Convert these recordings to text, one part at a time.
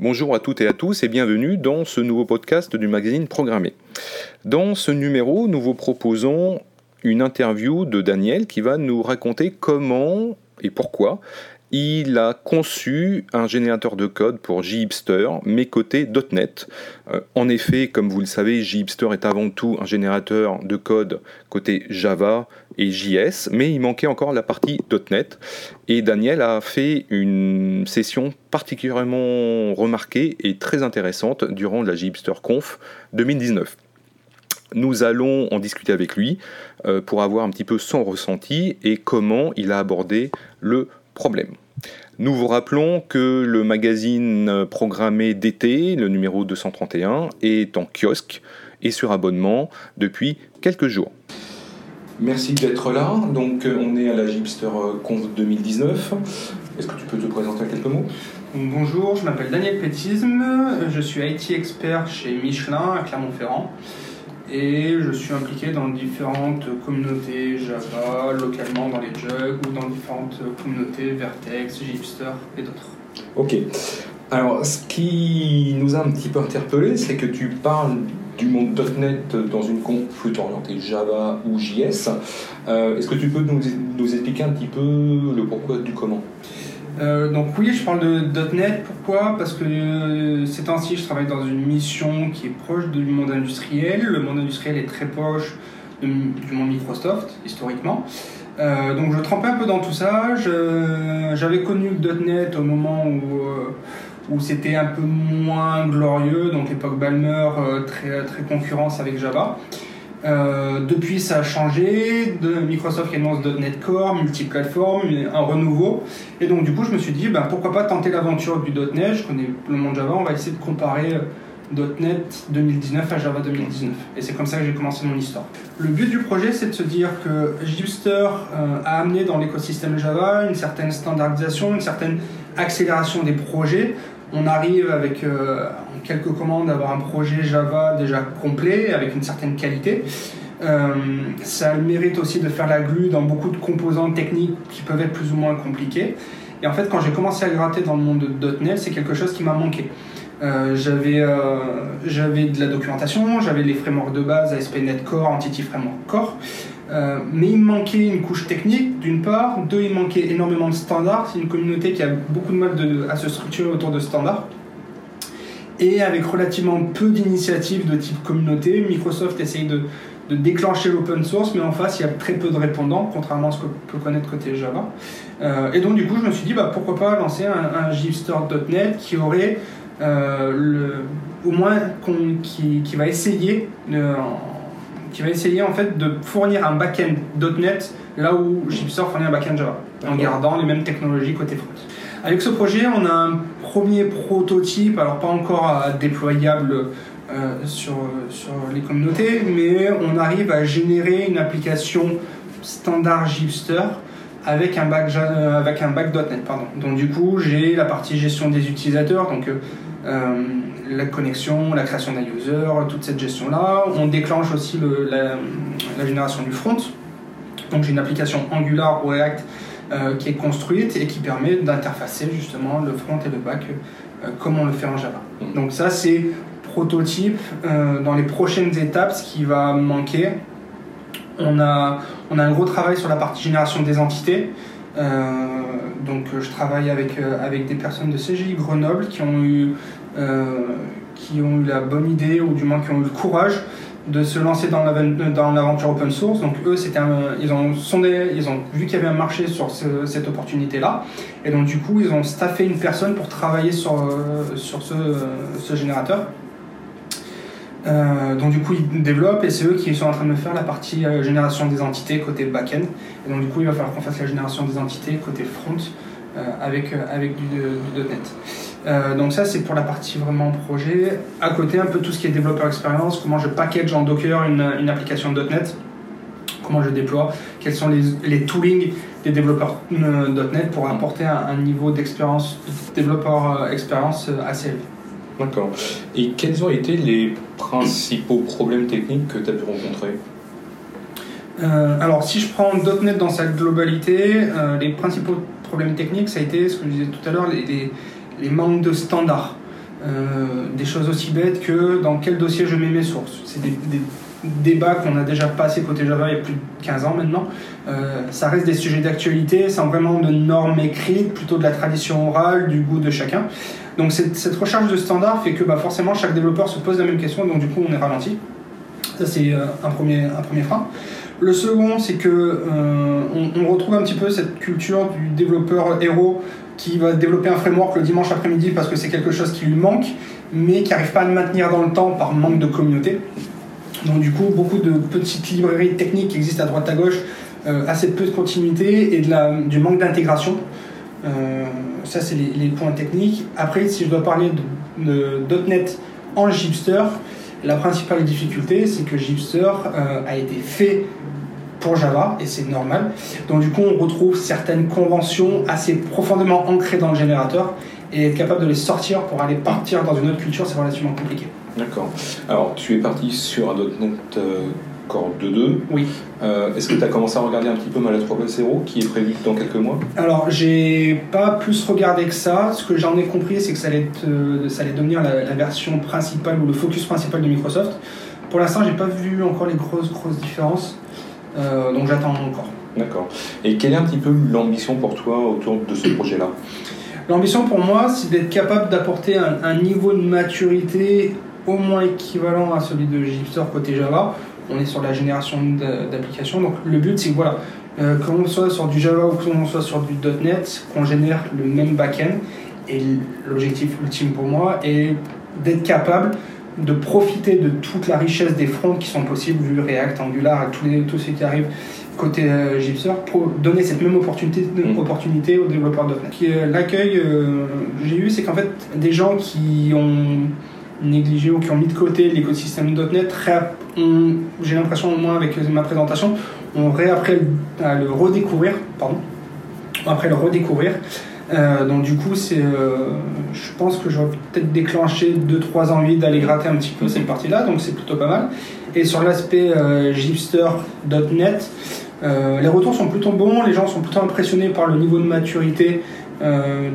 Bonjour à toutes et à tous et bienvenue dans ce nouveau podcast du magazine Programmé. Dans ce numéro, nous vous proposons une interview de Daniel qui va nous raconter comment et pourquoi il a conçu un générateur de code pour JHipster, mais côté .NET. Euh, en effet, comme vous le savez, JHipster est avant tout un générateur de code côté Java et JS, mais il manquait encore la partie .NET. Et Daniel a fait une session particulièrement remarquée et très intéressante durant la JHipster Conf 2019. Nous allons en discuter avec lui euh, pour avoir un petit peu son ressenti et comment il a abordé le problème. Nous vous rappelons que le magazine programmé d'été, le numéro 231, est en kiosque et sur abonnement depuis quelques jours. Merci d'être là. Donc, euh, on est à la Gipster Conf 2019. Est-ce que tu peux te présenter en quelques mots? Bonjour, je m'appelle Daniel Pétisme, je suis IT expert chez Michelin à Clermont-Ferrand et je suis impliqué dans différentes communautés Java, localement dans les jugs ou dans différentes communautés Vertex, Gipster et d'autres. Ok. Alors, ce qui nous a un petit peu interpellé, c'est que tu parles du monde .NET dans une conf orientée Java ou JS. Euh, est-ce que tu peux nous, nous, expliquer un petit peu le pourquoi du comment? Euh, donc oui, je parle de .NET. Pourquoi? Parce que euh, ces temps-ci, je travaille dans une mission qui est proche du monde industriel. Le monde industriel est très proche du monde Microsoft, historiquement. Euh, donc je trempais un peu dans tout ça. J'avais connu .NET au moment où, où c'était un peu moins glorieux, donc l'époque Balmer, très, très concurrence avec Java. Euh, depuis, ça a changé. De Microsoft annonce .NET Core, multiplateforme, un renouveau. Et donc, du coup, je me suis dit, ben, pourquoi pas tenter l'aventure du .NET Je connais le monde Java, on va essayer de comparer euh, .NET 2019 à Java 2019. Et c'est comme ça que j'ai commencé mon histoire. Le but du projet, c'est de se dire que Gipster euh, a amené dans l'écosystème Java une certaine standardisation, une certaine accélération des projets on arrive avec euh, quelques commandes à avoir un projet Java déjà complet, avec une certaine qualité. Euh, ça a le mérite aussi de faire la glue dans beaucoup de composants techniques qui peuvent être plus ou moins compliqués. Et en fait, quand j'ai commencé à gratter dans le monde de .NET, c'est quelque chose qui m'a manqué. Euh, j'avais, j'avais de la documentation, j'avais les frameworks de base ASP.NET Core, Entity Framework Core, euh, mais il manquait une couche technique, d'une part. Deux, il manquait énormément de standards. C'est une communauté qui a beaucoup de mal à se structurer autour de standards. Et avec relativement peu d'initiatives de type communauté, Microsoft essaye de, déclencher l'open source, mais en face, il y a très peu de répondants, contrairement à ce qu'on peut connaître côté Java. Euh, et donc, du coup, je me suis dit, bah, pourquoi pas lancer un, un qui aurait euh, le, au moins qui, qui, va essayer de, qui va essayer en fait de fournir un backend .NET là où Gipster fournit un backend Java, en gardant les mêmes technologies côté front. Avec ce projet, on a un premier prototype, alors pas encore déployable euh, sur, sur les communautés, mais on arrive à générer une application standard Gipster avec un back, avec un back .NET. Pardon. Donc du coup, j'ai la partie gestion des utilisateurs, donc euh, euh, la connexion, la création d'un user, toute cette gestion-là. On déclenche aussi la, génération du front. Donc j'ai une application Angular ou React euh, qui est construite et qui permet d'interfacer justement le front et le back euh, comme on le fait en Java. Mm. Donc ça c'est prototype. dans les prochaines étapes, ce qui va manquer, on a, on a un gros travail sur la partie génération des entités. Donc je travaille avec, avec des personnes de CGI Grenoble qui ont eu euh, qui ont eu la bonne idée, ou du moins qui ont eu le courage de se lancer dans l'aventure open source. Donc eux, c'était ils ont sondé, ils ont vu qu'il y avait un marché sur cette opportunité-là, et donc du coup, ils ont staffé une personne pour travailler sur, euh, sur ce, ce générateur. Euh, donc du coup, ils développent et c'est eux qui sont en train de faire la partie génération des entités côté back-end. Et donc du coup, il va falloir qu'on fasse la génération des entités côté front avec, avec du, .NET. Euh, donc ça c'est pour la partie vraiment projet. À côté un peu tout ce qui est développeur expérience, comment je package en Docker une, application .NET, comment je déploie, quels sont les, les toolings des développeurs euh, .NET pour apporter un, niveau d'expérience, développeur euh, expérience assez élevé. D'accord. Et quels ont été les principaux problèmes techniques que tu as pu rencontrer alors, si je prends .NET dans sa globalité, les principaux problèmes techniques, ça a été, ce que je disais tout à l'heure, les, manques de standards. des choses aussi bêtes que dans quel dossier je mets mes sources. C'est des, débats qu'on a déjà passé côté Java il y a plus de 15 ans maintenant. ça reste des sujets d'actualité, sans vraiment de normes écrites, plutôt de la tradition orale, du goût de chacun. Donc cette, recherche de standards fait que bah, forcément chaque développeur se pose la même question, donc du coup on est ralenti. Ça c'est un, premier, un premier frein. Le second, c'est que euh, on, retrouve un petit peu cette culture du développeur héros qui va développer un framework le dimanche après-midi parce que c'est quelque chose qui lui manque, mais qui n'arrive pas à le maintenir dans le temps par manque de communauté. Donc du coup, beaucoup de petites librairies techniques qui existent à droite à gauche, euh, assez peu de continuité et de la, du manque d'intégration. Euh, ça, c'est les, points techniques. Après, si je dois parler de, .NET en Gipster, la principale difficulté, c'est que Gipster euh, a été fait pour Java, et c'est normal. Donc du coup, on retrouve certaines conventions assez profondément ancrées dans le générateur, et être capable de les sortir pour aller partir dans une autre culture, c'est relativement compliqué. D'accord. Alors, tu es parti sur un .NET Core 2.2. Oui. Euh, est-ce que tu as commencé à regarder un petit peu Mala 3.0 qui est prévu dans quelques mois? Alors, j'ai pas plus regardé que ça. Ce que j'en ai compris, c'est que ça allait, ça allait devenir la, version principale ou le focus principal de Microsoft. Pour l'instant, j'ai pas vu encore les grosses, grosses différences. Euh, donc, j'attends encore. D'accord. Et quelle est un petit peu l'ambition pour toi autour de ce projet-là? L'ambition pour moi, c'est d'être capable d'apporter un, un, niveau de maturité au moins équivalent à celui de Gipster côté Java on est sur la génération d'applications. Donc le but, c'est que voilà, euh, qu'on soit sur du Java ou qu'on soit sur du .NET, qu'on génère le même backend. Et l'objectif ultime pour moi est d'être capable de profiter de toute la richesse des fronts qui sont possibles, vu React, Angular et tous les, tout ce qui arrive côté euh, pour donner cette même opportunité, mm. opportunité aux développeurs .NET. Euh, l'accueil euh, j'ai eu, c'est qu'en fait, des gens qui ont négligé ou qui ont mis de côté l'écosystème .NET, j'ai l'impression au moins avec ma présentation, ont réappris à le redécouvrir, pardon, après le redécouvrir. Euh, donc du coup, c'est, euh, je pense que j'aurais peut-être déclenché 2-3 envies d'aller gratter un petit peu cette partie-là, donc c'est plutôt pas mal. Et sur l'aspect euh, Gipster.net, les retours sont plutôt bons, les gens sont plutôt impressionnés par le niveau de maturité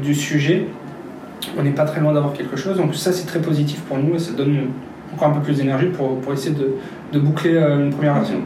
du sujet on n'est pas très loin d'avoir quelque chose. Donc ça, c'est très positif pour nous et ça donne encore un peu plus d'énergie pour, essayer de, de boucler euh, une première version.